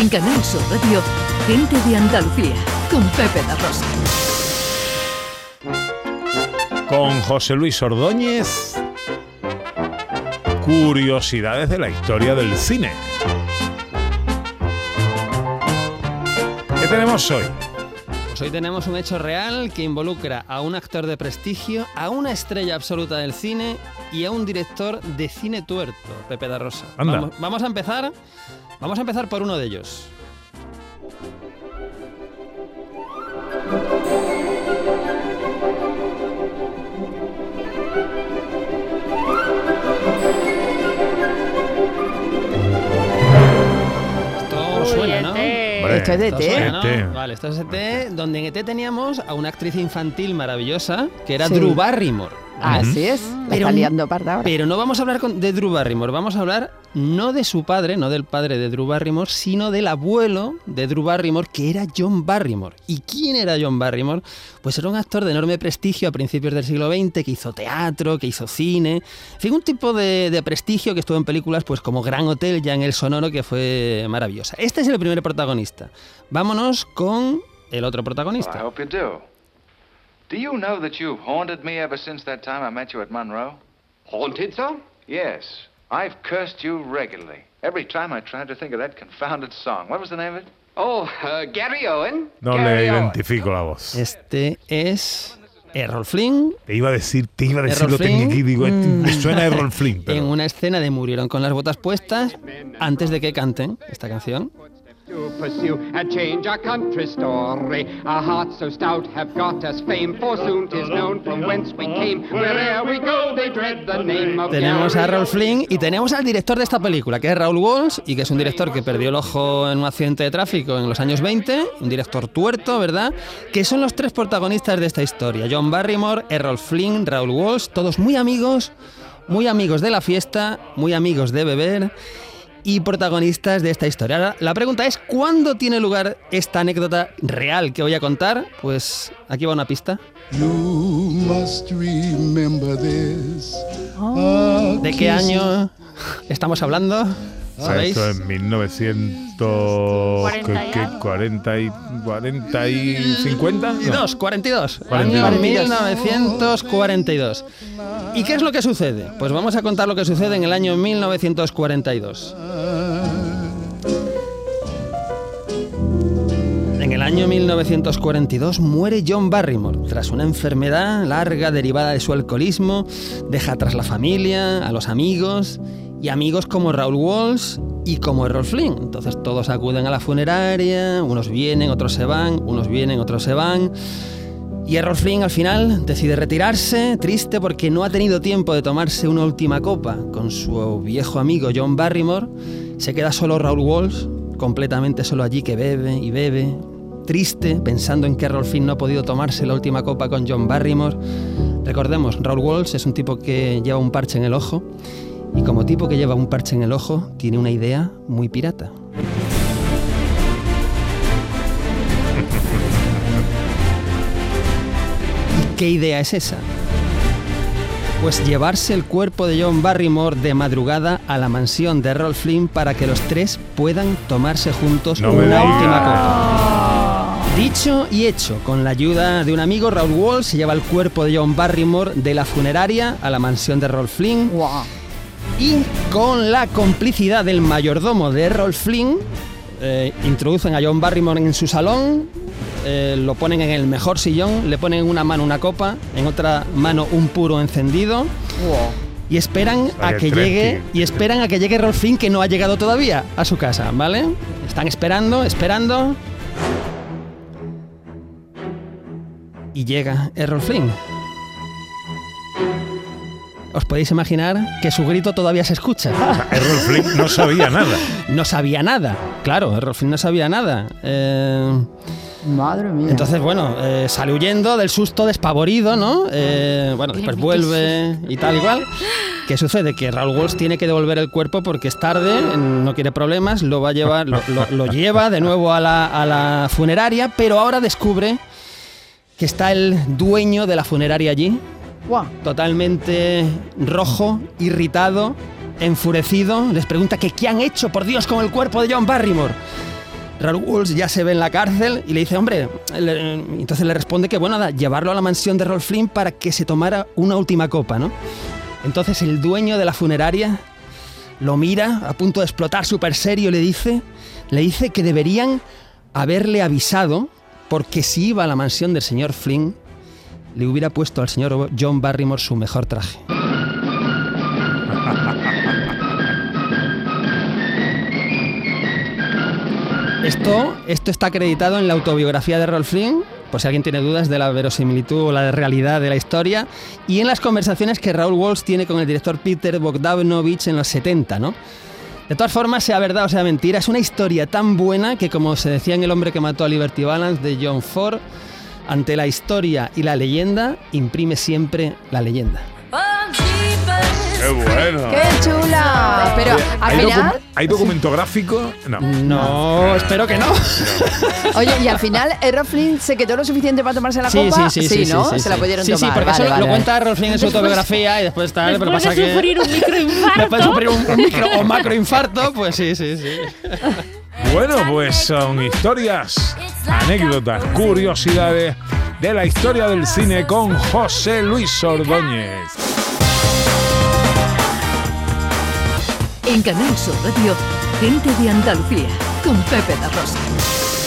En Canal Sur Radio, Gente de Andalucía, con Pepe La Rosa. Con José Luis Ordóñez, curiosidades de la historia del cine. ¿Qué tenemos hoy? Pues hoy tenemos un hecho real que involucra a un actor de prestigio, a una estrella absoluta del cine y a un director de cine tuerto, Pepe da Rosa. Anda. Vamos, vamos a empezar. Vamos a empezar por uno de ellos. Hombre, Esto es de té. suena, ¿no? ET. Vale, esto es ET, donde en ET teníamos a una actriz infantil maravillosa que era Sí. Drew Barrymore. Así es. La Pero- está liando parda ahora. Pero no vamos a hablar con- de Drew Barrymore, vamos a hablar no de su padre, no del padre de Drew Barrymore, sino del abuelo de Drew Barrymore, que era John Barrymore. ¿Y quién era John Barrymore? Pues era un actor de enorme prestigio a principios del siglo XX, que hizo teatro, que hizo cine, en fin, un tipo de, de prestigio que estuvo en películas pues como Gran Hotel, ya en el sonoro, que fue maravillosa. Este es el primer protagonista. Vámonos con el otro Well, I protagonista. hope you do. Do you know that you've haunted me ever since that time I met you at Monroe? Haunted, sir? Yes. I've cursed you regularly. Every time I tried to think of that confounded song. What was the name of it? Oh, uh, Gary Owen? No Gary le Owen. identifico la voz. Este es Errol Flynn Te iba a decir, te iba a decir Errol lo tenía Flynn. aquí, digo, este- me suena a Errol Flynn, pero en una escena de Murieron con las botas puestas antes de que canten esta canción. To pursue and change our country story. Our hearts so stout have got us fame, for soon 'tis known from whence we came. Wherever we go, they dread the name of Tenemos a Owen. Flynn y tenemos al director de esta película, que es Raúl Walsh, y que es un director que perdió el ojo en un accidente de tráfico en los años 20, un director tuerto, ¿verdad? Que son los tres protagonistas de esta historia. John Barrymore, Errol Flynn, Raúl Walsh, todos muy amigos, muy amigos de la fiesta, muy amigos de beber y protagonistas de esta historia. Ahora, la pregunta es, ¿cuándo tiene lugar esta anécdota real que voy a contar? Pues aquí va una pista. You must remember this. ¿De qué año estamos hablando? O sea, ¿Sabéis? esto en 1900... ¿qué- qué? 40 y, 40 y 50? No. 42, 42. 42. Año 1942. ¿Y qué es lo que sucede? Pues vamos a contar lo que sucede en el año 1942. En el año 1942 muere John Barrymore tras una enfermedad larga derivada de su alcoholismo. Deja atrás la familia, a los amigos y amigos como Raúl Walsh y como Errol Flynn. Entonces todos acuden a la funeraria, unos vienen, otros se van, unos vienen, otros se van. Y Errol Flynn al final decide retirarse, triste porque no ha tenido tiempo de tomarse una última copa con su viejo amigo John Barrymore. Se queda solo Raúl Walsh, completamente solo allí que bebe y bebe, triste, pensando en que Errol Flynn no ha podido tomarse la última copa con John Barrymore. Recordemos, Raúl Walsh es un tipo que lleva un parche en el ojo y como tipo que lleva un parche en el ojo tiene una idea muy pirata. ¿Y qué idea es esa? Pues llevarse el cuerpo de John Barrymore de madrugada a la mansión de Errol Flynn para que los tres puedan tomarse juntos No una última copa. Dicho y hecho, con la ayuda de un amigo, Raúl Wall se lleva el cuerpo de John Barrymore de la funeraria a la mansión de Errol Flynn Guau. Y con la complicidad del mayordomo de Errol Flynn, eh, introducen a John Barrymore en su salón, eh, lo ponen en el mejor sillón, le ponen en una mano una copa, en otra mano un puro encendido y esperan a que llegue y esperan a que llegue Errol Flynn que no ha llegado todavía a su casa, ¿vale? Están esperando, esperando y llega Errol Flynn. Os podéis imaginar que su grito todavía se escucha. Errol Flynn no sabía nada. No sabía nada, claro, Errol Flynn no sabía nada. Eh, Madre mía. entonces, bueno, eh, sale huyendo del susto, despavorido, ¿no? Eh, bueno, después vuelve y tal, igual. ¿Qué sucede? Que Raúl Walsh tiene que devolver el cuerpo porque es tarde, no quiere problemas, lo va a llevar, lo, lo- lo lleva de nuevo a la, a la funeraria, pero ahora descubre que está el dueño de la funeraria allí, Totalmente rojo, irritado, enfurecido. Les pregunta que qué han hecho, por Dios, con el cuerpo de John Barrymore. Raúl Walsh ya se ve en la cárcel y le dice, hombre, entonces le responde que bueno, nada, llevarlo a la mansión de Rolf Flynn para que se tomara una última copa, ¿no? Entonces el dueño de la funeraria lo mira, a punto de explotar súper serio, le dice, le dice que deberían haberle avisado porque si iba a la mansión del señor Flynn, le hubiera puesto al señor John Barrymore su mejor traje. Esto, esto está acreditado en la autobiografía de Rolf Flynn, por si alguien tiene dudas de la verosimilitud o la realidad de la historia, y en las conversaciones que Raúl Walsh tiene con el director Peter Bogdanovich en los 70, ¿no? De todas formas, sea verdad o sea mentira, es una historia tan buena que, como se decía en El hombre que mató a Liberty Balance de John Ford, ante la historia y la leyenda, imprime siempre la leyenda. ¡Qué bueno! ¡Qué chula! Pero al ¿Hay, docu- final, ¿Hay documento gráfico? No. No, espero que no. oye, y al final, ¿Errol Flynn se quedó lo suficiente para tomarse la Sí, copa? sí, sí, sí, ¿no? sí, sí, se la sí. pudieron Sí, sí, tomar. porque vale, eso vale, lo vale. cuenta Rolf Flynn en su autobiografía y después tal, pero Después pasa de que sufrir un microinfarto. después de sufrir un, un micro o macroinfarto, pues sí, sí, sí. Bueno, pues son historias, anécdotas, curiosidades de la historia del cine con José Luis Ordóñez. En Canal Sur Radio, gente de Andalucía, con Pepe da Rosa.